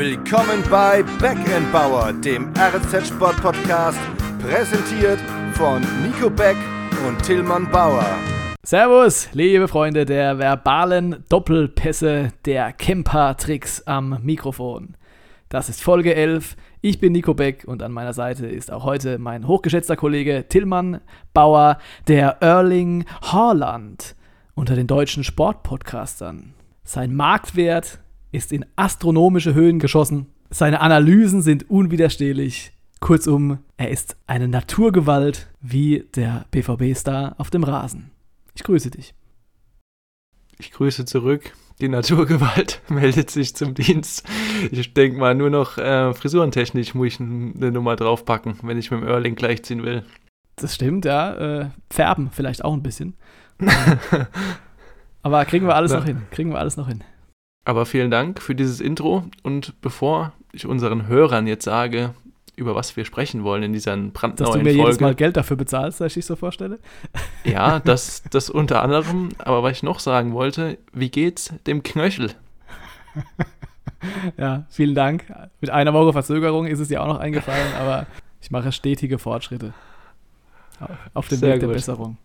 Willkommen bei Backend dem RZ Sport Podcast, präsentiert von Nico Beck und Tillmann Bauer. Servus, liebe Freunde der verbalen Doppelpässe der Camper-Tricks am Mikrofon. Das ist Folge 11. Ich bin Nico Beck und an meiner Seite ist auch heute mein hochgeschätzter Kollege Tillmann Bauer, der Erling Haaland unter den deutschen Sportpodcastern. Sein Marktwert ist in astronomische Höhen geschossen. Seine Analysen sind unwiderstehlich. Kurzum, er ist eine Naturgewalt wie der BVB-Star auf dem Rasen. Ich grüße dich. Ich grüße zurück. Die Naturgewalt meldet sich zum Dienst. Ich denke mal, nur noch äh, frisurentechnisch muss ich eine Nummer draufpacken, wenn ich mit dem Erling gleichziehen will. Das stimmt, ja. Äh, färben vielleicht auch ein bisschen. Aber kriegen wir alles ja. noch hin. Kriegen wir alles noch hin. Aber vielen Dank für dieses Intro. Und bevor ich unseren Hörern jetzt sage, über was wir sprechen wollen in dieser brandneuen Folge. Dass du mir Folge. jedes Mal Geld dafür bezahlst, dass ich dich so vorstelle? Ja, das, das unter anderem. Aber was ich noch sagen wollte, wie geht's dem Knöchel? ja, vielen Dank. Mit einer Woche Verzögerung ist es dir auch noch eingefallen, aber ich mache stetige Fortschritte auf dem Sehr Weg der gut. Besserung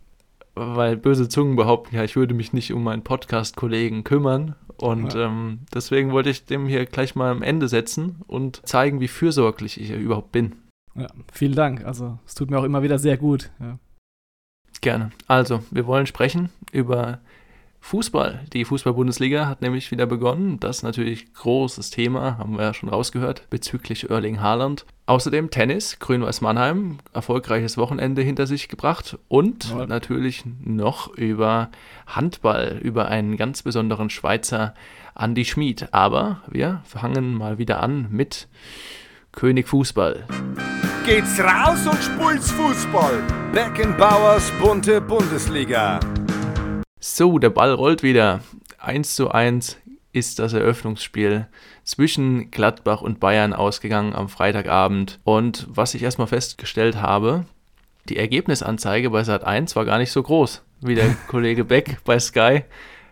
weil böse Zungen behaupten ja, ich würde mich nicht um meinen Podcast-Kollegen kümmern. Und ja. ähm, deswegen wollte ich dem hier gleich mal am Ende setzen und zeigen, wie fürsorglich ich überhaupt bin. Ja, vielen Dank. Also, es tut mir auch immer wieder sehr gut. Ja. Gerne. Also, wir wollen sprechen über Fußball. Die Fußball-Bundesliga hat nämlich wieder begonnen. Das ist natürlich großes Thema, haben wir ja schon rausgehört, bezüglich Erling Haaland. Außerdem Tennis, Grün-Weiß Mannheim, erfolgreiches Wochenende hinter sich gebracht und ja. natürlich noch über Handball, über einen ganz besonderen Schweizer Andy Schmid. Aber wir fangen mal wieder an mit König Fußball. Geht's raus und spult's Fußball. Beckenbauers bunte Bundesliga. So, der Ball rollt wieder. 1 zu 1 ist das Eröffnungsspiel zwischen Gladbach und Bayern ausgegangen am Freitagabend. Und was ich erstmal festgestellt habe, die Ergebnisanzeige bei Sat 1 war gar nicht so groß, wie der Kollege Beck bei Sky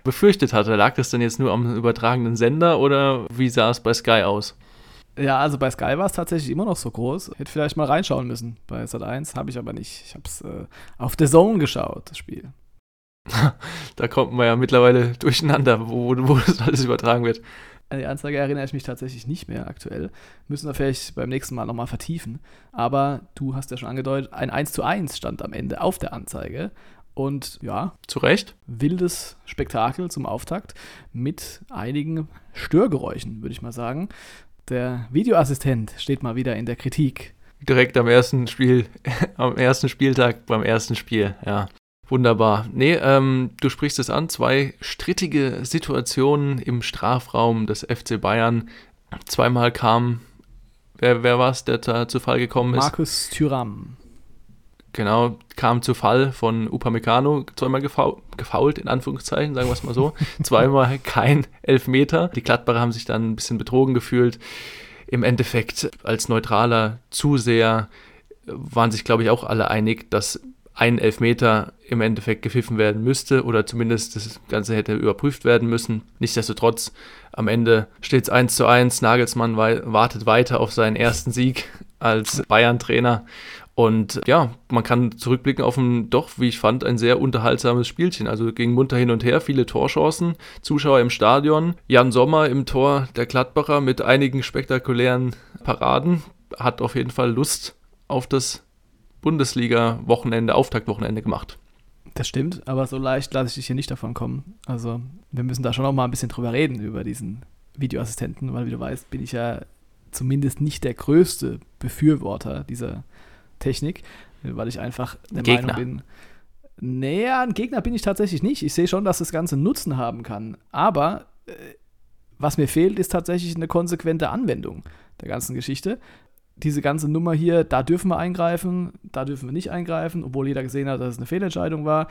befürchtet hatte. Lag das denn jetzt nur am übertragenen Sender oder wie sah es bei Sky aus? Ja, also bei Sky war es tatsächlich immer noch so groß. Hätte vielleicht mal reinschauen müssen. Bei Sat 1 habe ich aber nicht. Ich habe es äh, auf The Zone geschaut, das Spiel. da kommt man ja mittlerweile durcheinander, wo, wo das alles übertragen wird. An die Anzeige erinnere ich mich tatsächlich nicht mehr aktuell. Müssen wir vielleicht beim nächsten Mal nochmal vertiefen. Aber du hast ja schon angedeutet, ein 1 zu 1 stand am Ende auf der Anzeige. Und ja. Zu Recht. Wildes Spektakel zum Auftakt mit einigen Störgeräuschen, würde ich mal sagen. Der Videoassistent steht mal wieder in der Kritik. Direkt am ersten Spiel, am ersten Spieltag beim ersten Spiel, ja. Wunderbar. Nee, ähm, du sprichst es an. Zwei strittige Situationen im Strafraum des FC Bayern. Zweimal kam, wer, wer war es, der da zu Fall gekommen ist? Markus Thüram. Genau, kam zu Fall von Upamecano, zweimal gefaul, gefault, in Anführungszeichen, sagen wir es mal so. zweimal kein Elfmeter. Die Gladbacher haben sich dann ein bisschen betrogen gefühlt. Im Endeffekt, als neutraler Zuseher, waren sich, glaube ich, auch alle einig, dass ein Elfmeter im Endeffekt gepfiffen werden müsste oder zumindest das Ganze hätte überprüft werden müssen. Nichtsdestotrotz, am Ende steht es 1 zu 1. Nagelsmann wartet weiter auf seinen ersten Sieg als Bayern-Trainer. Und ja, man kann zurückblicken auf ein doch, wie ich fand, ein sehr unterhaltsames Spielchen. Also ging munter hin und her, viele Torchancen, Zuschauer im Stadion. Jan Sommer im Tor der Gladbacher mit einigen spektakulären Paraden. Hat auf jeden Fall Lust auf das Bundesliga-Wochenende, Auftaktwochenende gemacht. Das stimmt, aber so leicht lasse ich dich hier nicht davon kommen. Also, wir müssen da schon noch mal ein bisschen drüber reden, über diesen Videoassistenten, weil, wie du weißt, bin ich ja zumindest nicht der größte Befürworter dieser Technik, weil ich einfach der Gegner. Meinung bin. Naja, ein Gegner bin ich tatsächlich nicht. Ich sehe schon, dass das Ganze Nutzen haben kann. Aber äh, was mir fehlt, ist tatsächlich eine konsequente Anwendung der ganzen Geschichte diese ganze Nummer hier, da dürfen wir eingreifen, da dürfen wir nicht eingreifen, obwohl jeder gesehen hat, dass es eine Fehlentscheidung war.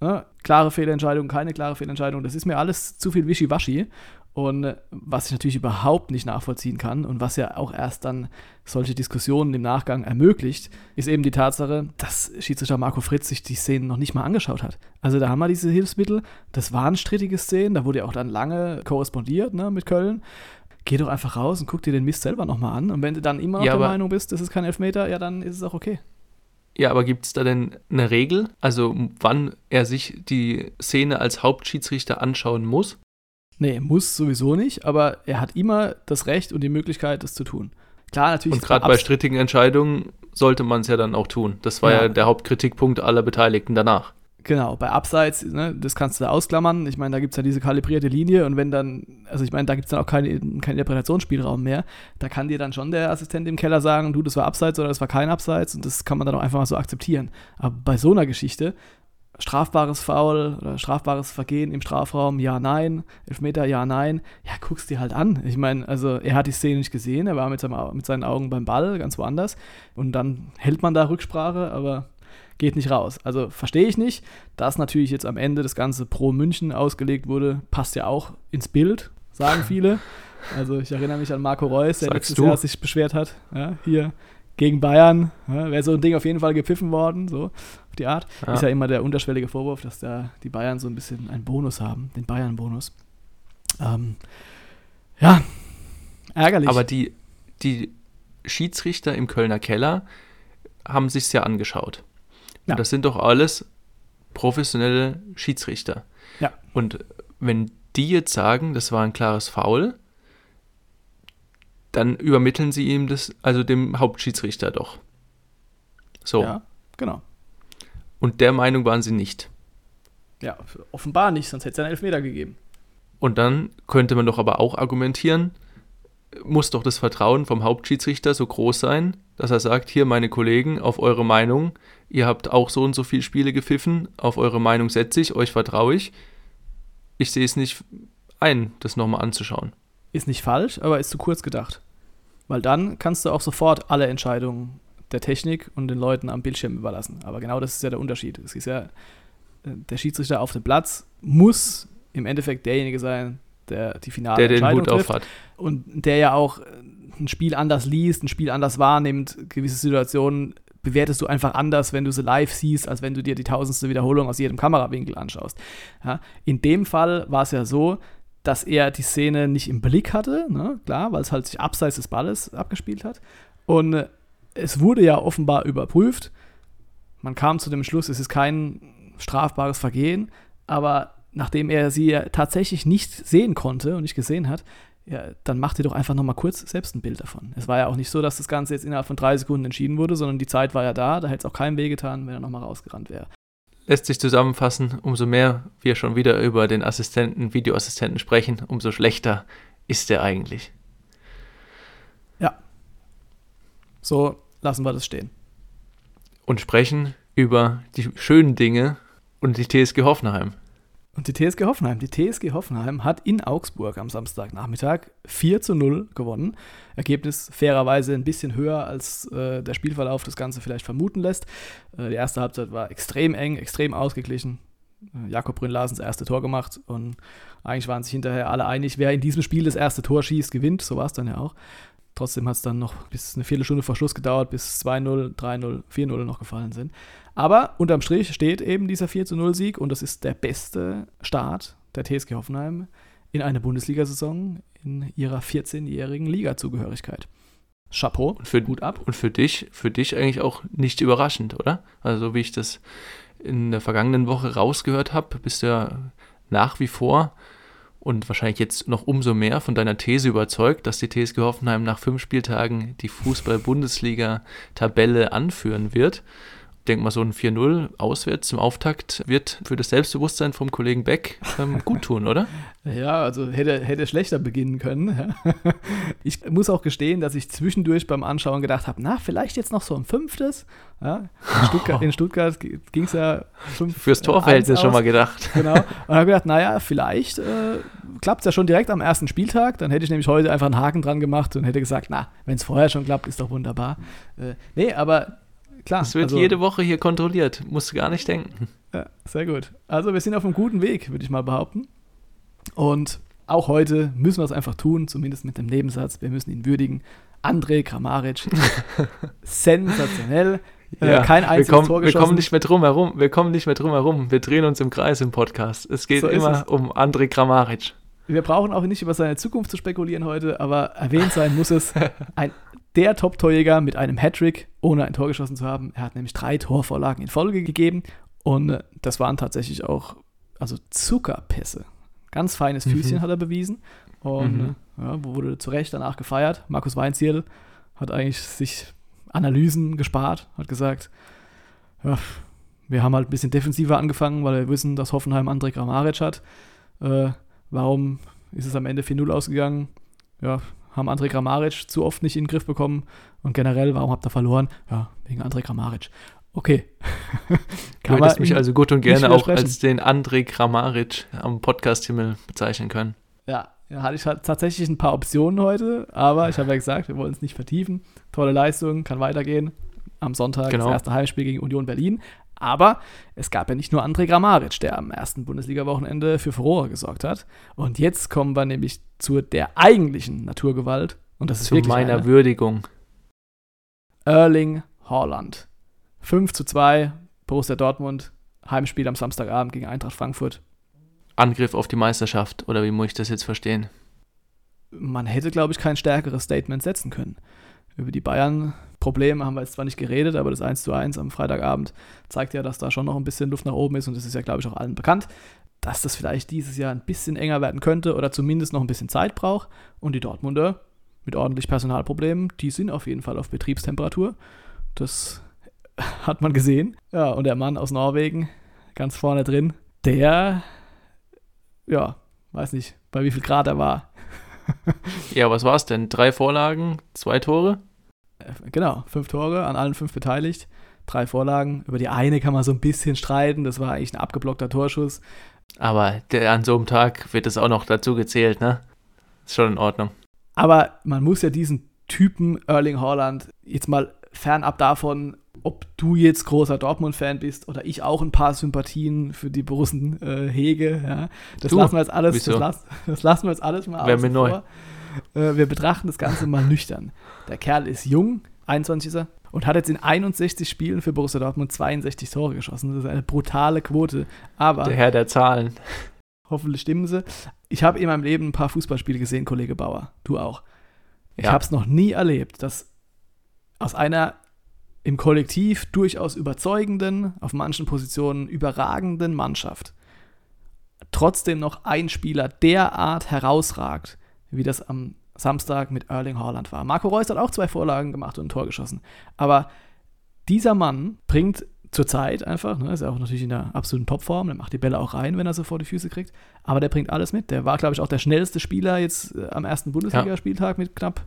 Ne? Klare Fehlentscheidung, keine klare Fehlentscheidung, das ist mir alles zu viel Wischiwaschi. Und äh, was ich natürlich überhaupt nicht nachvollziehen kann und was ja auch erst dann solche Diskussionen im Nachgang ermöglicht, ist eben die Tatsache, dass Schiedsrichter Marco Fritz sich die Szenen noch nicht mal angeschaut hat. Also da haben wir diese Hilfsmittel, das waren strittige Szenen, da wurde ja auch dann lange korrespondiert ne, mit Köln geh doch einfach raus und guck dir den Mist selber nochmal an. Und wenn du dann immer noch Ja, der Meinung bist, das ist kein Elfmeter, ja, dann ist es auch okay. Ja, aber gibt es da denn eine Regel, also wann er sich die Szene als Hauptschiedsrichter anschauen muss? Nee, muss sowieso nicht, aber er hat immer das Recht und die Möglichkeit, das zu tun. Klar, natürlich. Und gerade bei strittigen Entscheidungen sollte man es ja dann auch tun. Das war Ja. ja, der Hauptkritikpunkt aller Beteiligten danach. Genau, bei Abseits, ne, das kannst du da ausklammern. Ich meine, da gibt es ja diese kalibrierte Linie und wenn dann, also ich meine, da gibt es dann auch keinen keinen Interpretationsspielraum mehr. Da kann dir dann schon der Assistent im Keller sagen, du, das war Abseits oder das war kein Abseits und das kann man dann auch einfach mal so akzeptieren. Aber bei so einer Geschichte, strafbares Foul oder strafbares Vergehen im Strafraum, ja, nein, Elfmeter, ja, nein, ja, guckst dir halt an. Ich meine, also er hat die Szene nicht gesehen, er war mit, seinem, mit seinen Augen beim Ball, ganz woanders und dann hält man da Rücksprache, aber geht nicht raus. Also verstehe ich nicht. Dass natürlich jetzt am Ende das Ganze pro München ausgelegt wurde, passt ja auch ins Bild, sagen viele. Also ich erinnere mich an Marco Reus, der Sagst letztes du? Jahr sich beschwert hat. Ja, hier gegen Bayern ja, wäre so ein Ding auf jeden Fall gepfiffen worden, so auf die Art. Ja. Ist ja immer der unterschwellige Vorwurf, dass da die Bayern so ein bisschen einen Bonus haben, den Bayern-Bonus. Ähm, ja, ärgerlich. Aber die, die Schiedsrichter im Kölner Keller haben sich's ja angeschaut. Ja. Und das sind doch alles professionelle Schiedsrichter. Ja. Und wenn die jetzt sagen, das war ein klares Foul, dann übermitteln sie ihm das, also dem Hauptschiedsrichter doch. So. ja, genau. Und der Meinung waren sie nicht. Ja, offenbar nicht, sonst hätte es einen Elfmeter gegeben. Und dann könnte man doch aber auch argumentieren, muss doch das Vertrauen vom Hauptschiedsrichter so groß sein, dass er sagt, hier meine Kollegen, auf eure Meinung, ihr habt auch so und so viele Spiele gepfiffen, auf eure Meinung setze ich, euch vertraue ich. Ich sehe es nicht ein, das nochmal anzuschauen. Ist nicht falsch, aber ist zu kurz gedacht. Weil dann kannst du auch sofort alle Entscheidungen der Technik und den Leuten am Bildschirm überlassen. Aber genau das ist ja der Unterschied. Es ist ja, äh, der Schiedsrichter auf dem Platz muss im Endeffekt derjenige sein, der die finale Der den Entscheidung Hut trifft. auf hat. und der ja auch äh, ein Spiel anders liest, ein Spiel anders wahrnimmt, gewisse Situationen bewertest du einfach anders, wenn du sie live siehst, als wenn du dir die tausendste Wiederholung aus jedem Kamerawinkel anschaust. Ja, in dem Fall war es ja so, dass er die Szene nicht im Blick hatte, ne? klar, weil es halt sich abseits des Balles abgespielt hat. Und äh, es wurde ja offenbar überprüft. Man kam zu dem Schluss, es ist kein strafbares Vergehen, aber nachdem er sie ja tatsächlich nicht sehen konnte und nicht gesehen hat, ja, dann macht ihr doch einfach nochmal kurz selbst ein Bild davon. Es war ja auch nicht so, dass das Ganze jetzt innerhalb von drei Sekunden entschieden wurde, sondern die Zeit war ja da, da hätte es auch keinem wehgetan, wenn er nochmal rausgerannt wäre. Lässt sich zusammenfassen, umso mehr wir schon wieder über den Assistenten, Videoassistenten sprechen, umso schlechter ist er eigentlich. So lassen wir das stehen. Und sprechen über die schönen Dinge und die TSG Hoffenheim. Und die TSG Hoffenheim, die TSG Hoffenheim hat in Augsburg am Samstagnachmittag 4 zu 0 gewonnen. Ergebnis fairerweise ein bisschen höher, als äh, der Spielverlauf das Ganze vielleicht vermuten lässt. Äh, die erste Halbzeit war extrem eng, extrem ausgeglichen. Äh, Jakob Brünn-Larsen das erste Tor gemacht und eigentlich waren sich hinterher alle einig, wer in diesem Spiel das erste Tor schießt, gewinnt. So war es dann ja auch. Trotzdem hat es dann noch bis eine Viertelstunde vor Schluss gedauert, bis 2-0, 3-0, 4-0 noch gefallen sind. Aber unterm Strich steht eben dieser 4-0-Sieg und das ist der beste Start der TSG Hoffenheim in eine Bundesliga-Saison in ihrer 14-jährigen Liga-Zugehörigkeit. Chapeau, Und für, gut ab. Und für dich, für dich eigentlich auch nicht überraschend, oder? Also wie ich das in der vergangenen Woche rausgehört habe, bist du ja nach wie vor und wahrscheinlich jetzt noch umso mehr von deiner These überzeugt, dass die TSG Hoffenheim nach fünf Spieltagen die Fußball-Bundesliga-Tabelle anführen wird. Ich denke mal, so ein 4-0 auswärts zum Auftakt wird für das Selbstbewusstsein vom Kollegen Beck ähm, gut tun, oder? Ja, also hätte, hätte schlechter beginnen können. Ich muss auch gestehen, dass ich zwischendurch beim Anschauen gedacht habe, na, vielleicht jetzt noch so ein fünftes. Ja, in Stuttgart, in Stuttgart ging es ja fünf, Fürs äh, Torverhältnis eins schon mal gedacht. Genau. Und habe gedacht, naja, vielleicht äh, klappt es ja schon direkt am ersten Spieltag. Dann hätte ich nämlich heute einfach einen Haken dran gemacht und hätte gesagt, na, wenn es vorher schon klappt, ist doch wunderbar. Äh, nee, aber klar. Das wird also- jede Woche hier kontrolliert, musst du gar nicht denken. Ja, sehr gut. Also wir sind auf einem guten Weg, würde ich mal behaupten. Und auch heute müssen wir es einfach tun, zumindest mit dem Nebensatz. Wir müssen ihn würdigen. André Kramaric, sensationell. äh, kein wir einziges kommen, Tor wir geschossen. kommen nicht mehr drum herum. Wir kommen nicht mehr drum herum. Wir drehen uns im Kreis im Podcast. Es geht So immer es. um André Kramaric. wir brauchen auch nicht über seine Zukunft zu spekulieren heute, aber erwähnt sein muss es, ein, der Top-Torjäger mit einem Hattrick, ohne ein Tor geschossen zu haben. Er hat nämlich drei Torvorlagen in Folge gegeben und äh, das waren tatsächlich auch also Zuckerpässe. Ganz feines Mhm. Füßchen hat er bewiesen und Mhm. äh, ja, wurde zu Recht danach gefeiert. Markus Weinzierl hat eigentlich sich Analysen gespart, hat gesagt, ja, wir haben halt ein bisschen defensiver angefangen, weil wir wissen, dass Hoffenheim André Kramaric hat. Äh, warum ist es am Ende 4-0 ausgegangen? Ja, haben André Kramaric zu oft nicht in den Griff bekommen und generell, warum habt ihr verloren? Ja, wegen André Kramaric. Okay. Du Kann hättest man mich also gut und gerne auch als den André Kramaric am Podcast-Himmel bezeichnen können. Ja, ja, hatte ich halt tatsächlich ein paar Optionen heute, aber ich habe ja gesagt, wir wollen es nicht vertiefen. Tolle Leistung, kann weitergehen. Am Sonntag Genau. das erste Heimspiel gegen Union Berlin. Aber es gab ja nicht nur André Grammaric, der am ersten Bundesliga-Wochenende für Furore gesorgt hat. Und jetzt kommen wir nämlich zu der eigentlichen Naturgewalt. Und das ist Zu wirklich meiner eine. Würdigung. Erling Haaland. 5 zu 2, Borussia Dortmund, Heimspiel am Samstagabend gegen Eintracht Frankfurt. Angriff auf die Meisterschaft, oder wie muss ich das jetzt verstehen? man hätte, glaube ich, kein stärkeres Statement setzen können. Über die Bayern-Probleme haben wir jetzt zwar nicht geredet, aber das 1 zu 1 am Freitagabend zeigt ja, dass da schon noch ein bisschen Luft nach oben ist und das ist ja, glaube ich, auch allen bekannt, dass das vielleicht dieses Jahr ein bisschen enger werden könnte oder zumindest noch ein bisschen Zeit braucht. Und die Dortmunder mit ordentlich Personalproblemen, die sind auf jeden Fall auf Betriebstemperatur. Das hat man gesehen. Ja, und der Mann aus Norwegen, ganz vorne drin, der, ja, weiß nicht, bei wie viel Grad er war. Ja, was war's denn? Drei Vorlagen, zwei Tore? Äh, Genau, fünf Tore, an allen fünf beteiligt, drei Vorlagen. Über die eine kann man so ein bisschen streiten, das war eigentlich ein abgeblockter Torschuss. Aber der, an so einem Tag wird es auch noch dazu gezählt, ne? Ist schon in Ordnung. Aber man muss ja diesen Typen Erling Haaland jetzt mal fernab davon, ob du jetzt großer Dortmund-Fan bist oder ich auch ein paar Sympathien für die Borussen äh, hege. Ja. Das Du? lassen wir jetzt alles, das, las, das lassen wir jetzt alles mal außen mir neu. Äh, wir betrachten das Ganze mal nüchtern. Der Kerl ist jung, 21 ist er, und hat jetzt in 61 Spielen für Borussia Dortmund 62 Tore geschossen. Das ist eine brutale Quote. Aber Der Herr der Zahlen. hoffentlich stimmen sie. Ich habe in meinem Leben ein paar Fußballspiele gesehen, Kollege Bauer. Du auch. Ich Ja. habe es noch nie erlebt, dass aus einer im Kollektiv durchaus überzeugenden, auf manchen Positionen überragenden Mannschaft trotzdem noch ein Spieler derart herausragt, wie das am Samstag mit Erling Haaland war. Marco Reus hat auch zwei Vorlagen gemacht und ein Tor geschossen. Aber dieser Mann bringt zurzeit einfach, ne, ist ja auch natürlich in der absoluten Topform, der macht die Bälle auch rein, wenn er sie vor die Füße kriegt, aber der bringt alles mit. Der war, glaube ich, auch der schnellste Spieler jetzt äh, am ersten Bundesligaspieltag mit knapp,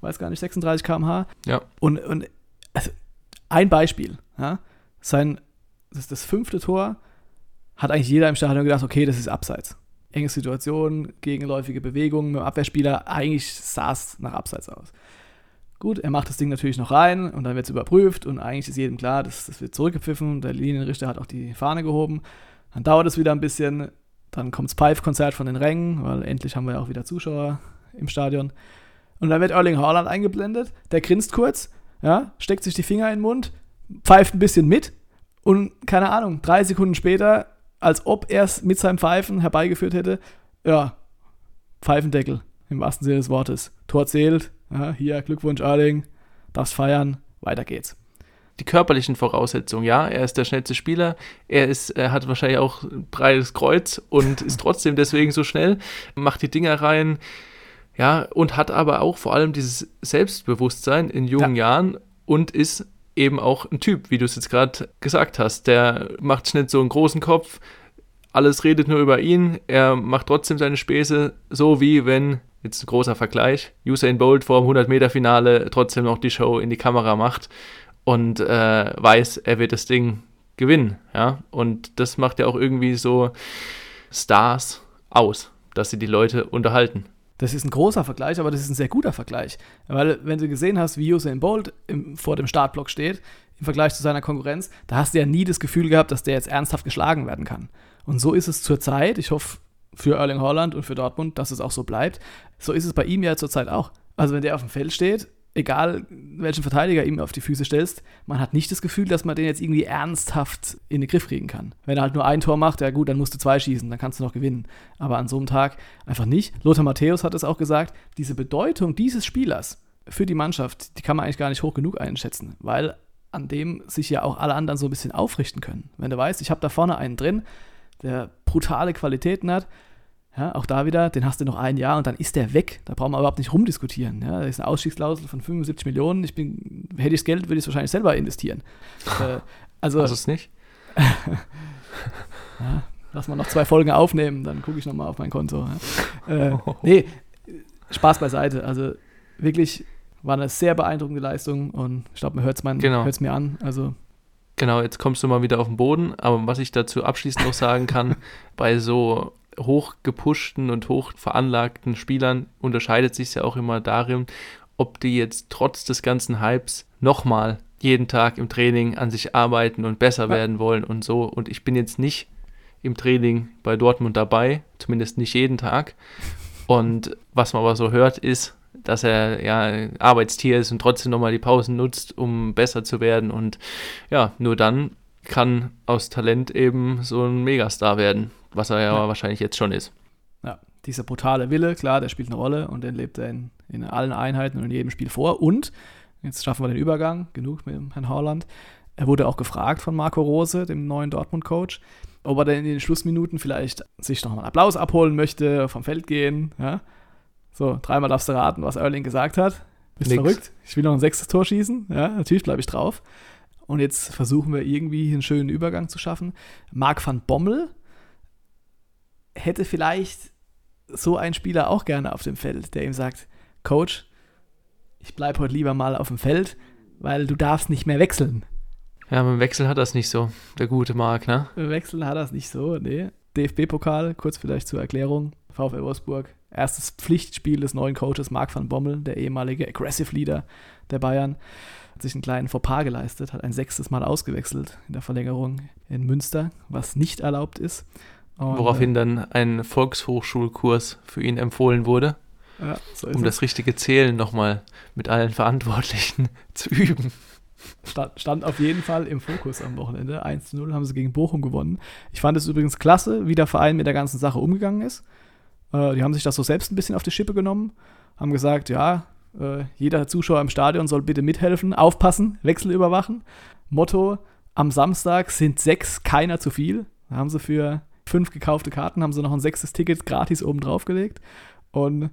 weiß gar nicht, 36 km/h. Ja. Und, und also ein Beispiel, ja, sein, das, ist das fünfte Tor hat eigentlich jeder im Stadion gedacht, okay, das ist Abseits. Enge Situation, gegenläufige Bewegungen mit dem Abwehrspieler, eigentlich sah es nach Abseits aus. Gut, er macht das Ding natürlich noch rein und dann wird es überprüft und eigentlich ist jedem klar, das, das wird zurückgepfiffen. Der Linienrichter hat auch die Fahne gehoben. Dann dauert es wieder ein bisschen, dann kommt das Pfeifkonzert von den Rängen, weil endlich haben wir ja auch wieder Zuschauer im Stadion. Und dann wird Erling Haaland eingeblendet, der grinst kurz, ja, steckt sich die Finger in den Mund, pfeift ein bisschen mit und keine Ahnung, drei Sekunden später, als ob er es mit seinem Pfeifen herbeigeführt hätte, ja, Pfeifendeckel im wahrsten Sinne des Wortes. Tor zählt, ja, hier Glückwunsch Erling, darfst feiern, weiter geht's. Die körperlichen Voraussetzungen, ja, er ist der schnellste Spieler, er ist, er hat wahrscheinlich auch ein breites Kreuz und ist trotzdem deswegen so schnell, macht die Dinger rein, ja, und hat aber auch vor allem dieses Selbstbewusstsein in jungen Jahren und ist eben auch ein Typ, wie du es jetzt gerade gesagt hast. Der macht nicht so einen großen Kopf, alles redet nur über ihn, er macht trotzdem seine Späße, so wie wenn, jetzt ein großer Vergleich, Usain Bolt vor dem 100-Meter-Finale trotzdem noch die Show in die Kamera macht und äh, weiß, er wird das Ding gewinnen, ja, und das macht ja auch irgendwie so Stars aus, dass sie die Leute unterhalten. Das ist ein großer Vergleich, aber das ist ein sehr guter Vergleich. Weil, wenn du gesehen hast, wie Usain Bolt im, vor dem Startblock steht, im Vergleich zu seiner Konkurrenz, da hast du ja nie das Gefühl gehabt, dass der jetzt ernsthaft geschlagen werden kann. Und so ist es zurzeit, ich hoffe für Erling Haaland und für Dortmund, dass es auch so bleibt. So ist es bei ihm ja zurzeit auch. Also, wenn der auf dem Feld steht egal welchen Verteidiger ihm auf die Füße stellst, man hat nicht das Gefühl, dass man den jetzt irgendwie ernsthaft in den Griff kriegen kann. Wenn er halt nur ein Tor macht, ja gut, dann musst du zwei schießen, dann kannst du noch gewinnen. Aber an so einem Tag einfach nicht. Lothar Matthäus hat es auch gesagt, diese Bedeutung dieses Spielers für die Mannschaft, die kann man eigentlich gar nicht hoch genug einschätzen, weil an dem sich ja auch alle anderen so ein bisschen aufrichten können. Wenn du weißt, ich habe da vorne einen drin, der brutale Qualitäten hat, ja, auch da wieder, den hast du noch ein Jahr und dann ist der weg. Da brauchen wir überhaupt nicht rumdiskutieren. Ja, da ist eine Ausstiegsklausel von 75 Millionen. Ich bin, hätte ich das Geld, würde ich es wahrscheinlich selber investieren. äh, also, Hast du es nicht? ja, lass mal noch zwei Folgen aufnehmen, dann gucke ich nochmal auf mein Konto. Ja. Äh, nee, Spaß beiseite. Also wirklich war eine sehr beeindruckende Leistung und ich glaube, man hört es genau. mir an. Also Genau, jetzt kommst du mal wieder auf den Boden, aber was ich dazu abschließend noch sagen kann, bei so hochgepushten und hochveranlagten Spielern unterscheidet sich ja auch immer darin, ob die jetzt trotz des ganzen Hypes nochmal jeden Tag im Training an sich arbeiten und besser ja. werden wollen und so. Und ich bin jetzt nicht im Training bei Dortmund dabei, zumindest nicht jeden Tag. Und was man aber so hört, ist, dass er ja Arbeitstier ist und trotzdem nochmal die Pausen nutzt, um besser zu werden. Und ja, nur dann kann aus Talent eben so ein Megastar werden was er ja, ja, wahrscheinlich jetzt schon ist. Ja, dieser brutale Wille, klar, der spielt eine Rolle und den lebt er in, in allen Einheiten und in jedem Spiel vor. Und, jetzt schaffen wir den Übergang, genug mit dem Herrn Haaland, er wurde auch gefragt von Marco Rose, dem neuen Dortmund-Coach, ob er denn in den Schlussminuten vielleicht sich noch mal einen Applaus abholen möchte, vom Feld gehen. Ja? So, dreimal darfst du raten, was Erling gesagt hat. Bist Nix. verrückt? Ich will noch ein sechstes Tor schießen. Ja, natürlich bleibe ich drauf. Und jetzt versuchen wir irgendwie einen schönen Übergang zu schaffen. Marc van Bommel hätte vielleicht so ein Spieler auch gerne auf dem Feld, der ihm sagt, Coach, ich bleibe heute lieber mal auf dem Feld, weil du darfst nicht mehr wechseln. Ja, mit dem Wechsel hat das nicht so, der gute Marc, ne? Mit dem Wechsel hat das nicht so, nee. DFB-Pokal, kurz vielleicht zur Erklärung, VfL Wolfsburg, erstes Pflichtspiel des neuen Coaches Marc van Bommel, der ehemalige Aggressive Leader der Bayern, hat sich einen kleinen Fauxpas geleistet, hat ein sechstes Mal ausgewechselt in der Verlängerung in Münster, was nicht erlaubt ist. Und, Woraufhin dann ein Volkshochschulkurs für ihn empfohlen wurde, ja, so um das richtige Zählen nochmal mit allen Verantwortlichen zu üben. Stand, stand, auf jeden Fall im Fokus am Wochenende. 1 0 haben sie gegen Bochum gewonnen. Ich fand es übrigens klasse, wie der Verein mit der ganzen Sache umgegangen ist. Äh, die haben sich das so selbst ein bisschen auf die Schippe genommen, haben gesagt, ja, äh, jeder Zuschauer im Stadion soll bitte mithelfen, aufpassen, Wechsel überwachen. Motto, am Samstag sind sechs, keiner zu viel. Da haben sie für fünf gekaufte Karten, haben sie noch ein sechstes Ticket gratis oben drauf gelegt. Und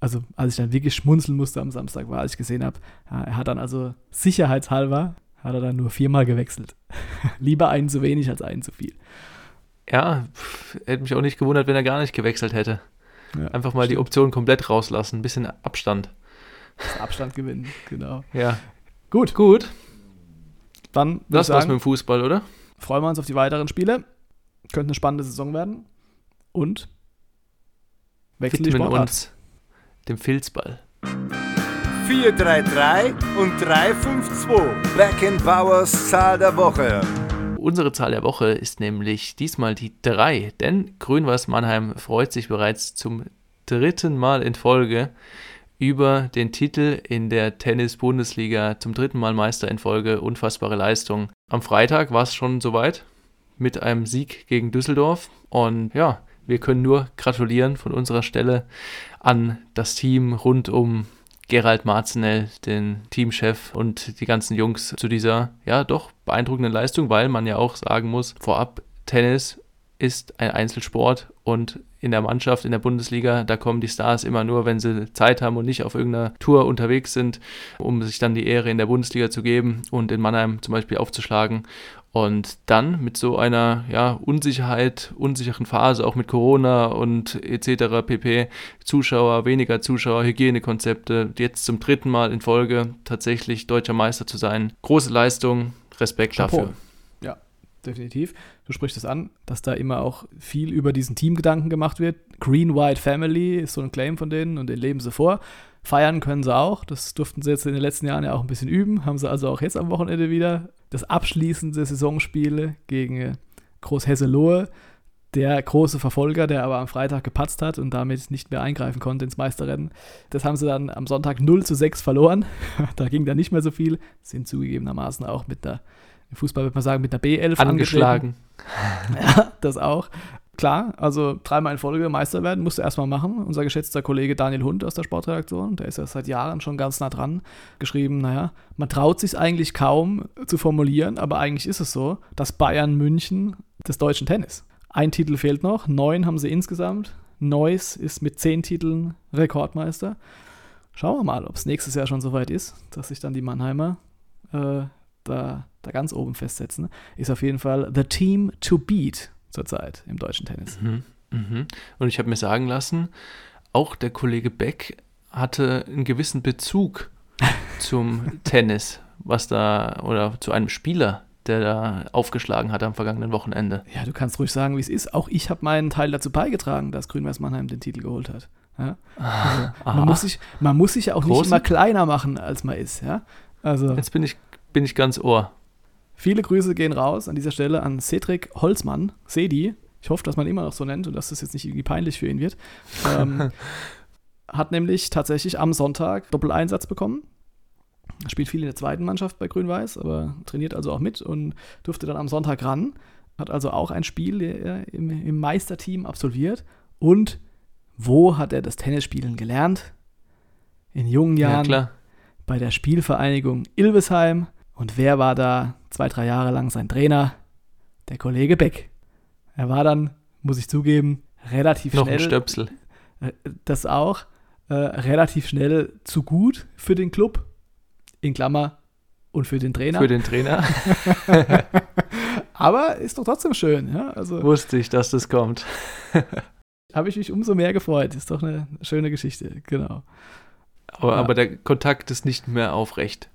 also, als ich dann wirklich schmunzeln musste am Samstag, war, als ich gesehen habe, er hat dann also sicherheitshalber, hat er dann nur viermal gewechselt. Lieber einen zu wenig als einen zu viel. Ja, hätte mich auch nicht gewundert, wenn er gar nicht gewechselt hätte. Ja, Einfach mal stimmt. die Option komplett rauslassen, ein bisschen Abstand. Abstand gewinnen, genau. Ja. Gut. Gut. Dann das war's mit dem Fußball, oder? Freuen wir uns auf die weiteren Spiele. Könnte eine spannende Saison werden. Und wechseln Widmen die uns dem Filzball. 4-3-3 und 3-5-2. Beckenbauers Zahl der Woche. Unsere Zahl der Woche ist nämlich diesmal die 3, denn Grün-Weiß Mannheim freut sich bereits zum dritten Mal in Folge über den Titel in der Tennis-Bundesliga, zum dritten Mal Meister in Folge, unfassbare Leistung. Am Freitag war es schon soweit, mit einem Sieg gegen Düsseldorf. Und ja, wir können nur gratulieren von unserer Stelle an das Team rund um Gerald Marzenell, den Teamchef und die ganzen Jungs zu dieser ja doch beeindruckenden Leistung, weil man ja auch sagen muss, vorab Tennis ist ein Einzelsport und in der Mannschaft, in der Bundesliga, da kommen die Stars immer nur, wenn sie Zeit haben und nicht auf irgendeiner Tour unterwegs sind, um sich dann die Ehre in der Bundesliga zu geben und in Mannheim zum Beispiel aufzuschlagen. Und dann mit so einer ja, Unsicherheit, unsicheren Phase, auch mit Corona und etc. pp, Zuschauer, weniger Zuschauer, Hygienekonzepte, jetzt zum dritten Mal in Folge tatsächlich deutscher Meister zu sein. Große Leistung, Respekt Chapeau. dafür. Ja, definitiv. Du sprichst es an, dass da immer auch viel über diesen Teamgedanken gemacht wird. Green White Family ist so ein Claim von denen und den leben sie vor. Feiern können sie auch. Das durften sie jetzt in den letzten Jahren ja auch ein bisschen üben. Haben sie also auch jetzt am Wochenende wieder. Das abschließende Saisonspiel gegen Großhesselohe. der große Verfolger, der aber am Freitag gepatzt hat und damit nicht mehr eingreifen konnte ins Meisterrennen. Das haben sie dann am Sonntag 0 zu 6 verloren. da ging dann nicht mehr so viel. Sind zugegebenermaßen auch mit der, im Fußball würde man sagen, mit einer B11 angeschlagen. ja, das auch. Klar, also dreimal in Folge Meister werden, musste erstmal machen. Unser geschätzter Kollege Daniel Hund aus der Sportredaktion, der ist ja seit Jahren schon ganz nah dran, geschrieben, naja, man traut sich eigentlich kaum zu formulieren, aber eigentlich ist es so, dass Bayern München des deutschen Tennis. Ein Titel fehlt noch, neun haben sie insgesamt. Neuss ist mit zehn Titeln Rekordmeister. Schauen wir mal, ob es nächstes Jahr schon soweit ist, dass sich dann die Mannheimer äh, da, da ganz oben festsetzen. Ist auf jeden Fall the team to beat zurzeit im deutschen Tennis. Mhm, mhm. Und ich habe mir sagen lassen, auch der Kollege Beck hatte einen gewissen Bezug zum Tennis, was da oder zu einem Spieler, der da aufgeschlagen hat am vergangenen Wochenende. Ja, du kannst ruhig sagen, wie es ist. Auch ich habe meinen Teil dazu beigetragen, dass Grün-Weiß Mannheim den Titel geholt hat. Ja? Also, man, muss sich, man muss sich ja auch Großen? nicht immer kleiner machen, als man ist. Ja? Also, Jetzt bin ich, bin ich ganz ohr. Viele Grüße gehen raus an dieser Stelle an Cedric Holzmann, Sedi. Ich hoffe, dass man ihn immer noch so nennt und dass das jetzt nicht irgendwie peinlich für ihn wird. Ähm, hat nämlich tatsächlich am Sonntag Doppeleinsatz bekommen spielt viel in der zweiten Mannschaft bei Grün-Weiß, aber trainiert also auch mit und durfte dann am Sonntag ran. Hat also auch ein Spiel im, im Meisterteam absolviert. Und wo hat er das Tennisspielen gelernt? In jungen Jahren ja, bei der Spielvereinigung Ilvesheim. Und wer war da zwei, drei Jahre lang sein Trainer? Der Kollege Beck. Er war dann, muss ich zugeben, relativ Noch schnell. Noch ein Stöpsel. Äh, das auch. Äh, relativ schnell zu gut für den Club in Klammer und für den Trainer. Für den Trainer. Aber ist doch trotzdem schön. Ja? Also, Wusste ich, dass das kommt. Habe ich mich umso mehr gefreut. Ist doch eine schöne Geschichte, genau. Aber, ja. aber der Kontakt ist nicht mehr aufrecht.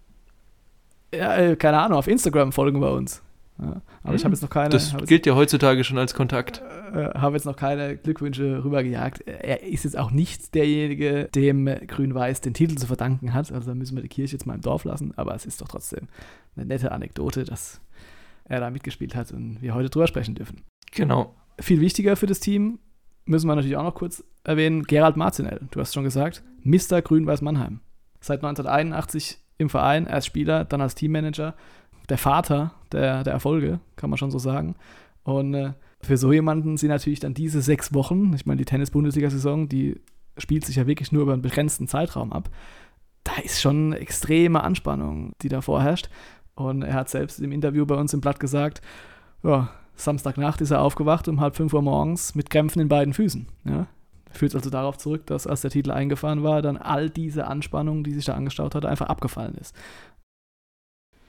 Ja, äh, keine Ahnung, auf Instagram folgen wir uns. Ja, aber ich habe jetzt noch keine. Das gilt ja heutzutage schon als Kontakt. Äh, habe jetzt noch keine Glückwünsche rübergejagt. Er ist jetzt auch nicht derjenige, dem Grün-Weiß den Titel zu verdanken hat. Also da müssen wir die Kirche jetzt mal im Dorf lassen. Aber es ist doch trotzdem eine nette Anekdote, dass er da mitgespielt hat und wir heute drüber sprechen dürfen. Genau. Viel wichtiger für das Team müssen wir natürlich auch noch kurz erwähnen: Gerald Marzinell. Du hast schon gesagt, Mr. Grün-Weiß Mannheim. Seit 1981 im Verein, erst Spieler, dann als Teammanager der Vater der, der Erfolge, kann man schon so sagen. Und äh, für so jemanden sind natürlich dann diese sechs Wochen, ich meine, die Tennis-Bundesliga-Saison, die spielt sich ja wirklich nur über einen begrenzten Zeitraum ab. Da ist schon extreme Anspannung, die da vorherrscht. Und er hat selbst im Interview bei uns im Blatt gesagt, ja, Samstagnacht ist er aufgewacht um halb fünf Uhr morgens mit Krämpfen in beiden Füßen. Ja. Führt also darauf zurück, dass als der Titel eingefahren war, dann all diese Anspannung, die sich da angestaut hat, einfach abgefallen ist.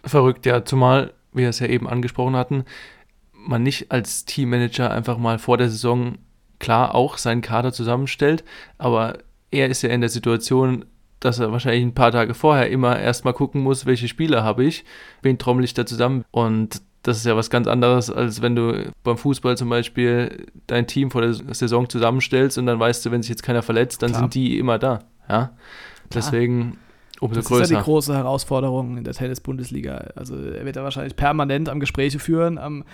Verrückt, ja, zumal wir es ja eben angesprochen hatten, man nicht als Teammanager einfach mal vor der Saison klar auch seinen Kader zusammenstellt, aber er ist ja in der Situation, dass er wahrscheinlich ein paar Tage vorher immer erstmal gucken muss, welche Spieler habe ich, wen trommel ich da zusammen und das ist ja was ganz anderes, als wenn du beim Fußball zum Beispiel dein Team vor der Saison zusammenstellst und dann weißt du, wenn sich jetzt keiner verletzt, dann Klar. sind die immer da. Ja? Deswegen umso das größer. ist ja die große Herausforderung in der Tennis-Bundesliga. Also er wird da wahrscheinlich permanent am Gespräche führen, am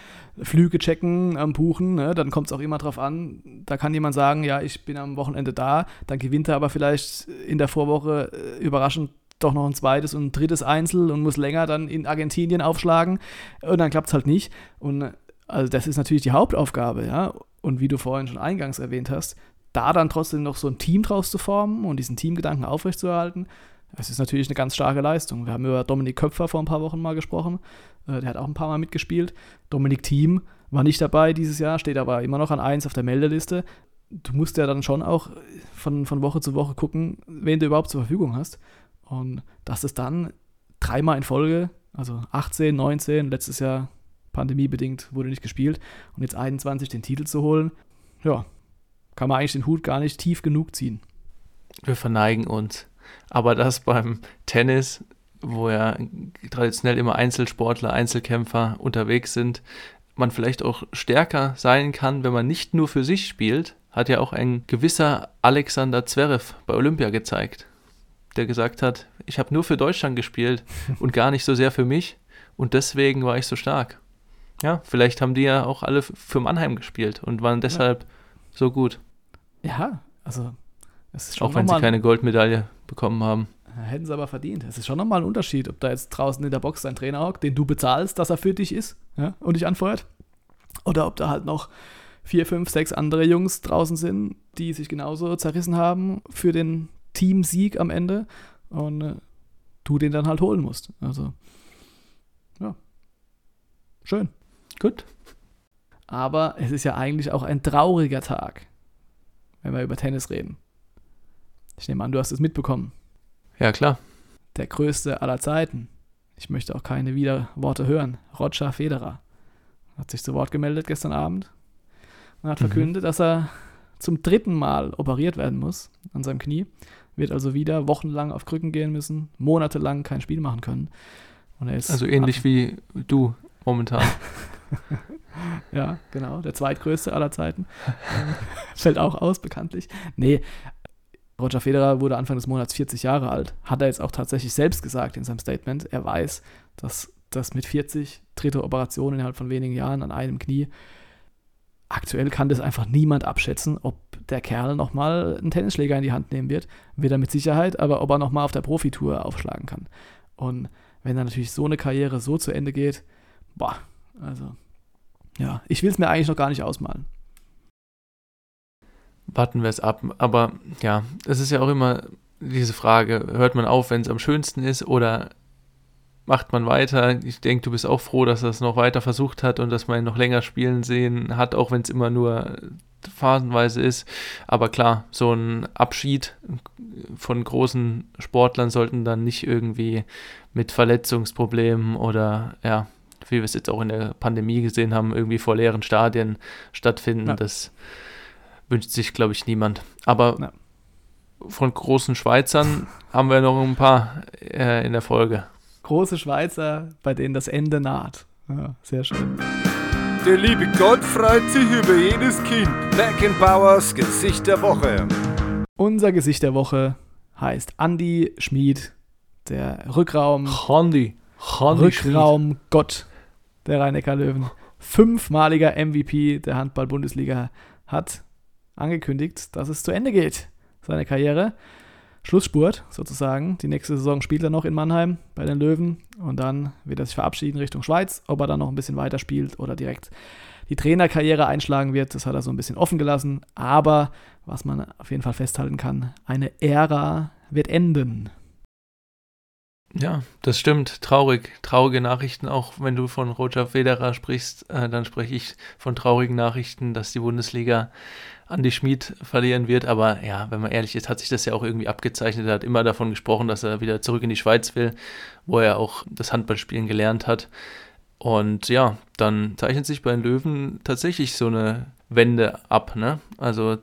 Flüge checken, am Buchen. Ne? Dann kommt es auch immer drauf an. Da kann jemand sagen, ja, ich bin am Wochenende da, dann gewinnt er aber vielleicht in der Vorwoche äh, überraschend doch noch ein zweites und ein drittes Einzel und muss länger dann in Argentinien aufschlagen und dann klappt es halt nicht. Und also das ist natürlich die Hauptaufgabe, ja. Und wie du vorhin schon eingangs erwähnt hast, da dann trotzdem noch so ein Team draus zu formen und diesen Teamgedanken aufrechtzuerhalten, das ist natürlich eine ganz starke Leistung. Wir haben über Dominik Köpfer vor ein paar Wochen mal gesprochen. Äh, der hat auch ein paar Mal mitgespielt. Dominik Thiem war nicht dabei dieses Jahr, steht aber immer noch an 1 auf der Meldeliste. Du musst ja dann schon auch von, von Woche zu Woche gucken, wen du überhaupt zur Verfügung hast. Und dass es dann dreimal in Folge, also 18, 19, letztes Jahr pandemiebedingt wurde nicht gespielt und jetzt 21 den Titel zu holen, ja, kann man eigentlich den Hut gar nicht tief genug ziehen. Wir verneigen uns. Aber das beim Tennis, wo ja traditionell immer Einzelsportler, Einzelkämpfer unterwegs sind, man vielleicht auch stärker sein kann, wenn man nicht nur für sich spielt, hat ja auch ein gewisser Alexander Zverev bei Olympia gezeigt, der gesagt hat, ich habe nur für Deutschland gespielt und gar nicht so sehr für mich und deswegen war ich so stark. ja, vielleicht haben die ja auch alle für Mannheim gespielt und waren deshalb ja. so gut. Ja, also es ist schon Auch wenn sie keine Goldmedaille bekommen haben. Hätten sie aber verdient. Es ist schon nochmal ein Unterschied, ob da jetzt draußen in der Box dein Trainer hockt, den du bezahlst, dass er für dich ist ja, und dich anfeuert. Oder ob da halt noch vier, fünf, sechs andere Jungs draußen sind, die sich genauso zerrissen haben für den Teamsieg am Ende und äh, du den dann halt holen musst. Also, ja. Schön. Gut. Aber es ist ja eigentlich auch ein trauriger Tag, wenn wir über Tennis reden. Ich nehme an, du hast es mitbekommen. Ja, klar. Der größte aller Zeiten. Ich möchte auch keine Widerworte hören. Roger Federer hat sich zu Wort gemeldet gestern Abend und hat mhm. verkündet, dass er zum dritten Mal operiert werden muss an seinem Knie. Wird also wieder wochenlang auf Krücken gehen müssen, monatelang kein Spiel machen können. also ähnlich wie du momentan. ja, genau. Der zweitgrößte aller Zeiten. Fällt auch aus, bekanntlich. Nee, Roger Federer wurde Anfang des Monats 40 Jahre alt. Hat er jetzt auch tatsächlich selbst gesagt in seinem Statement. Er weiß, dass das mit 40 dritte Operation innerhalb von wenigen Jahren an einem Knie. Aktuell kann das einfach niemand abschätzen, ob der Kerl nochmal einen Tennisschläger in die Hand nehmen wird. Wird er mit Sicherheit, aber ob er nochmal auf der Profitour aufschlagen kann. Und wenn dann natürlich so eine Karriere so zu Ende geht, boah, also, ja, ich will es mir eigentlich noch gar nicht ausmalen warten wir es ab. Aber ja, es ist ja auch immer diese Frage, hört man auf, wenn es am schönsten ist oder macht man weiter? Ich denke, du bist auch froh, dass er es noch weiter versucht hat und dass man ihn noch länger spielen sehen hat, auch wenn es immer nur phasenweise ist. Aber klar, so ein Abschied von großen Sportlern sollten dann nicht irgendwie mit Verletzungsproblemen oder ja, wie wir es jetzt auch in der Pandemie gesehen haben, irgendwie vor leeren Stadien stattfinden. Ja. Das wünscht sich, glaube ich, niemand. Aber ja. von großen Schweizern haben wir noch ein paar äh, in der Folge. Große Schweizer, bei denen das Ende naht. Ja, sehr schön. Der liebe Gott freut sich über jedes Kind. Beckenbauers Gesicht der Woche. Unser Gesicht der Woche heißt Andy Schmid, der Rückraum. Handy. Rückraum Gott der rhein löwen Fünfmaliger MVP der Handball-Bundesliga hat angekündigt, dass es zu Ende geht, seine Karriere. Schlussspurt sozusagen. Die nächste Saison spielt er noch in Mannheim bei den Löwen und dann wird er sich verabschieden Richtung Schweiz. Ob er dann noch ein bisschen weiter spielt oder direkt die Trainerkarriere einschlagen wird, das hat er so ein bisschen offen gelassen. Aber was man auf jeden Fall festhalten kann, eine Ära wird enden. Ja, das stimmt. Traurig. Traurige Nachrichten, auch wenn du von Roger Federer sprichst, äh, dann spreche ich von traurigen Nachrichten, dass die Bundesliga Andy Schmid verlieren wird. Aber ja, wenn man ehrlich ist, hat sich das ja auch irgendwie abgezeichnet. Er hat immer davon gesprochen, dass er wieder zurück in die Schweiz will, wo er auch das Handballspielen gelernt hat. Und ja, dann zeichnet sich bei den Löwen tatsächlich so eine Wende ab. Ne? Also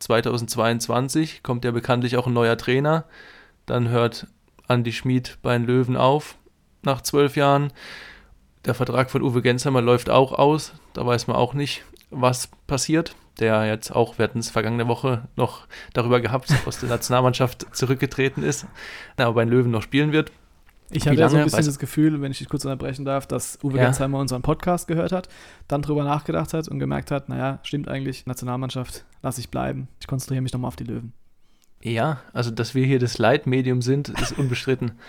2022 kommt ja bekanntlich auch ein neuer Trainer. Dann hört Andy Schmid bei den Löwen auf nach zwölf Jahren. Der Vertrag von Uwe Gensheimer läuft auch aus. Da weiß man auch nicht, was passiert der jetzt auch, wir hatten es vergangene Woche noch darüber gehabt, aus der Nationalmannschaft zurückgetreten ist, aber bei den Löwen noch spielen wird. Ich habe ja so ein bisschen das Gefühl, wenn ich dich kurz unterbrechen darf, dass Uwe ja. Gensheimer unseren Podcast gehört hat, dann drüber nachgedacht hat und gemerkt hat, naja, stimmt eigentlich, Nationalmannschaft, lasse ich bleiben. Ich konzentriere mich nochmal auf die Löwen. Ja, also dass wir hier das Leitmedium sind, ist unbestritten.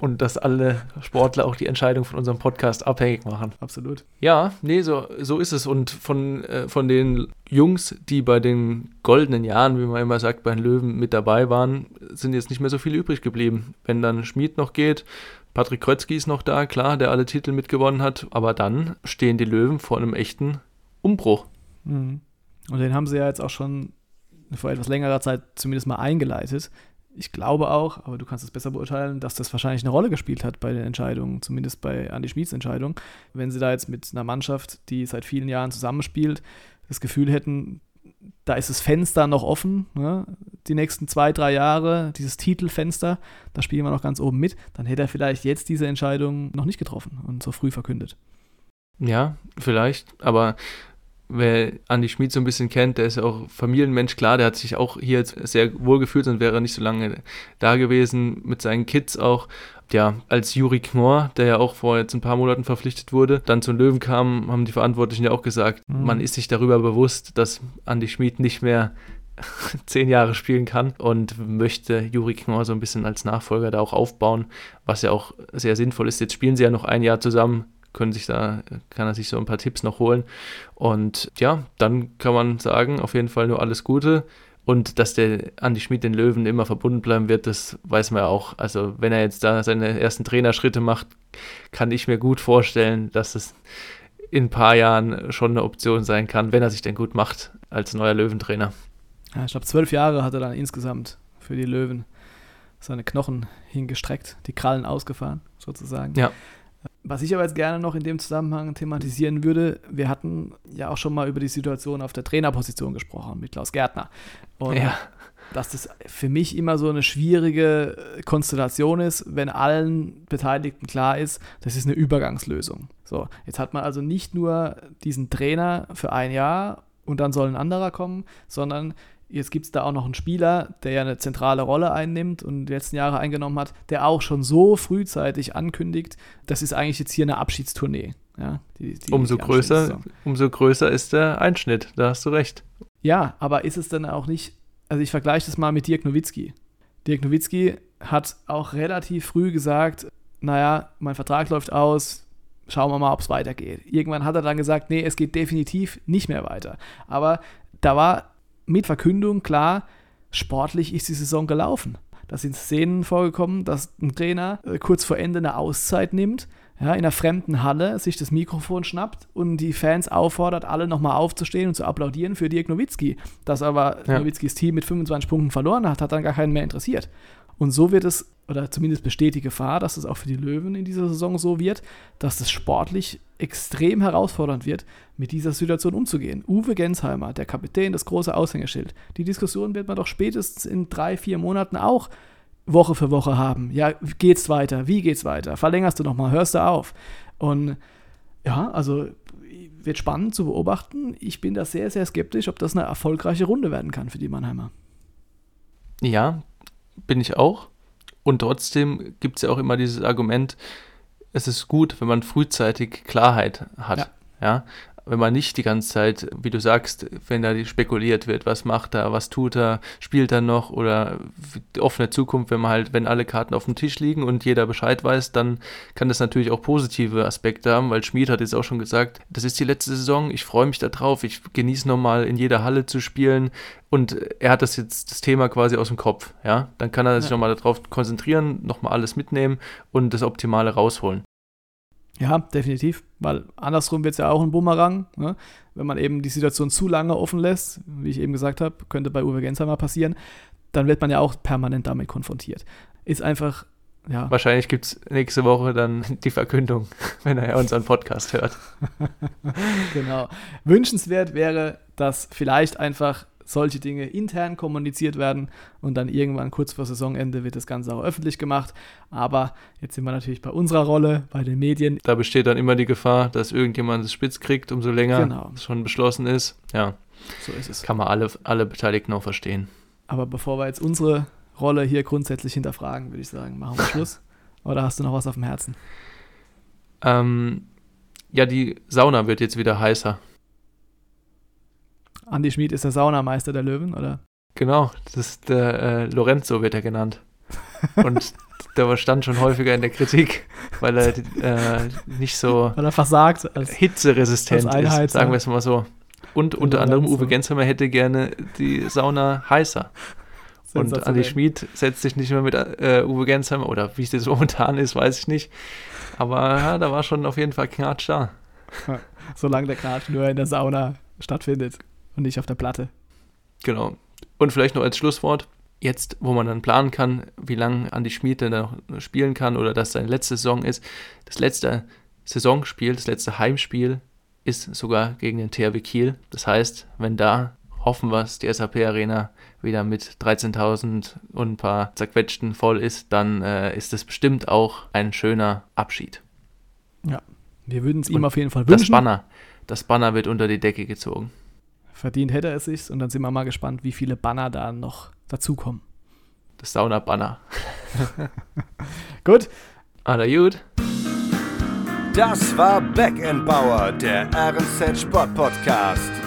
und dass alle Sportler auch die Entscheidung von unserem Podcast abhängig machen. Absolut. Ja, nee, so, so ist es. Und von, äh, von den Jungs, die bei den goldenen Jahren, wie man immer sagt, bei den Löwen mit dabei waren, sind jetzt nicht mehr so viele übrig geblieben. Wenn dann Schmid noch geht, Patrick Krötzky ist noch da, klar, der alle Titel mitgewonnen hat, aber dann stehen die Löwen vor einem echten Umbruch. Mhm. Und den haben sie ja jetzt auch schon vor etwas längerer Zeit zumindest mal eingeleitet ich glaube auch, aber du kannst es besser beurteilen, dass das wahrscheinlich eine Rolle gespielt hat bei den Entscheidungen, zumindest bei Andy Schmieds Entscheidung. Wenn sie da jetzt mit einer Mannschaft, die seit vielen Jahren zusammenspielt, das Gefühl hätten, da ist das Fenster noch offen, ne? die nächsten zwei, drei Jahre, dieses Titelfenster, da spielen wir noch ganz oben mit, dann hätte er vielleicht jetzt diese Entscheidung noch nicht getroffen und so früh verkündet. Ja, vielleicht, aber wer Andi Schmid so ein bisschen kennt, der ist ja auch Familienmensch, klar, der hat sich auch hier jetzt sehr wohl gefühlt und wäre nicht so lange da gewesen mit seinen Kids auch. Ja, als Juri Knorr, der ja auch vor jetzt ein paar Monaten verpflichtet wurde, dann zum Löwen kam, haben die Verantwortlichen ja auch gesagt, mhm. man ist sich darüber bewusst, dass Andi Schmid nicht mehr zehn Jahre spielen kann und möchte Juri Knorr so ein bisschen als Nachfolger da auch aufbauen, was ja auch sehr sinnvoll ist. Jetzt spielen sie ja noch ein Jahr zusammen können sich da, kann er sich so ein paar Tipps noch holen. Und ja, dann kann man sagen, auf jeden Fall nur alles Gute. Und dass der Andi Schmid den Löwen immer verbunden bleiben wird, das weiß man ja auch. Also wenn er jetzt da seine ersten Trainerschritte macht, kann ich mir gut vorstellen, dass es in ein paar Jahren schon eine Option sein kann, wenn er sich denn gut macht als neuer Löwentrainer. Ja, ich glaube, zwölf Jahre hat er dann insgesamt für die Löwen seine Knochen hingestreckt, die Krallen ausgefahren, sozusagen. Ja. Was ich aber jetzt gerne noch in dem Zusammenhang thematisieren würde, wir hatten ja auch schon mal über die Situation auf der Trainerposition gesprochen mit Klaus Gärtner. Und ja. dass das für mich immer so eine schwierige Konstellation ist, wenn allen Beteiligten klar ist, das ist eine Übergangslösung. So, jetzt hat man also nicht nur diesen Trainer für ein Jahr und dann soll ein anderer kommen, sondern Jetzt gibt es da auch noch einen Spieler, der ja eine zentrale Rolle einnimmt und die letzten Jahre eingenommen hat, der auch schon so frühzeitig ankündigt, das ist eigentlich jetzt hier eine Abschiedstournee. Ja, die, die, umso, die größer, umso größer ist der Einschnitt, da hast du recht. Ja, aber ist es dann auch nicht, also ich vergleiche das mal mit Dirk Nowitzki. Dirk Nowitzki hat auch relativ früh gesagt, naja, mein Vertrag läuft aus, schauen wir mal, ob es weitergeht. Irgendwann hat er dann gesagt, nee, es geht definitiv nicht mehr weiter. Aber da war mit Verkündung klar, sportlich ist die Saison gelaufen. Da sind Szenen vorgekommen, dass ein Trainer äh, kurz vor Ende eine Auszeit nimmt, ja, in einer fremden Halle sich das Mikrofon schnappt und die Fans auffordert, alle nochmal aufzustehen und zu applaudieren für Dirk Nowitzki. Dass aber ja. Nowitzkis Team mit 25 Punkten verloren hat, hat dann gar keinen mehr interessiert. Und so wird es, oder zumindest besteht die Gefahr, dass es auch für die Löwen in dieser Saison so wird, dass es sportlich extrem herausfordernd wird, mit dieser Situation umzugehen. Uwe Gensheimer, der Kapitän, das große Aushängeschild. Die Diskussion wird man doch spätestens in drei, vier Monaten auch Woche für Woche haben. Ja, geht's weiter? Wie geht's weiter? Verlängerst du nochmal? Hörst du auf? Und ja, also wird spannend zu beobachten. Ich bin da sehr, sehr skeptisch, ob das eine erfolgreiche Runde werden kann für die Mannheimer. Ja, bin ich auch. Und trotzdem gibt es ja auch immer dieses Argument, es ist gut, wenn man frühzeitig Klarheit hat. Ja. ja? Wenn man nicht die ganze Zeit, wie du sagst, wenn da spekuliert wird, was macht er, was tut er, spielt er noch oder die offene Zukunft, wenn man halt, wenn alle Karten auf dem Tisch liegen und jeder Bescheid weiß, dann kann das natürlich auch positive Aspekte haben, weil Schmid hat jetzt auch schon gesagt, das ist die letzte Saison, ich freue mich darauf, ich genieße nochmal in jeder Halle zu spielen und er hat das jetzt, das Thema quasi aus dem Kopf, ja, dann kann er sich ja. nochmal darauf konzentrieren, nochmal alles mitnehmen und das Optimale rausholen. Ja, definitiv, weil andersrum wird es ja auch ein Bumerang. Ne? Wenn man eben die Situation zu lange offen lässt, wie ich eben gesagt habe, könnte bei Uwe Gensheimer passieren, dann wird man ja auch permanent damit konfrontiert. Ist einfach, ja. Wahrscheinlich gibt es nächste Woche dann die Verkündung, wenn er unseren Podcast hört. genau. Wünschenswert wäre, dass vielleicht einfach solche Dinge intern kommuniziert werden und dann irgendwann kurz vor Saisonende wird das Ganze auch öffentlich gemacht. Aber jetzt sind wir natürlich bei unserer Rolle, bei den Medien. Da besteht dann immer die Gefahr, dass irgendjemand es spitz kriegt, umso länger genau. es schon beschlossen ist. Ja, so ist es. Kann man alle, alle Beteiligten auch verstehen. Aber bevor wir jetzt unsere Rolle hier grundsätzlich hinterfragen, würde ich sagen, machen wir Schluss. Oder hast du noch was auf dem Herzen? Ähm, ja, die Sauna wird jetzt wieder heißer. Andi Schmid ist der Saunameister der Löwen, oder? Genau, das ist der äh, Lorenzo wird er genannt. Und der stand schon häufiger in der Kritik, weil er äh, nicht so weil er versagt als, hitzeresistent als Einheit, ist, sagen wir es mal so. Und unter anderem Uwe Gensheimer hätte gerne die Sauna heißer. Und Andi Schmid setzt sich nicht mehr mit äh, Uwe Gensheimer, oder wie es jetzt momentan ist, weiß ich nicht. Aber ja, da war schon auf jeden Fall Knatsch da. Solange der Knatsch nur in der Sauna stattfindet und nicht auf der Platte. Genau. Und vielleicht noch als Schlusswort, jetzt, wo man dann planen kann, wie lange Andi Schmid denn noch spielen kann oder dass seine letzte Saison ist, das letzte Saisonspiel, das letzte Heimspiel ist sogar gegen den THW Kiel. Das heißt, wenn da hoffen wir es, die SAP Arena wieder mit 13.000 und ein paar zerquetschten voll ist, dann äh, ist das bestimmt auch ein schöner Abschied. Ja, wir würden es ihm auf jeden Fall wünschen. Das Banner, Das Banner wird unter die Decke gezogen. Verdient hätte er sich und dann sind wir mal gespannt, wie viele Banner da noch dazukommen. Das Sauna-Banner. Gut, Ah, gut. Das war Back Bauer, der RNZ Sport Podcast.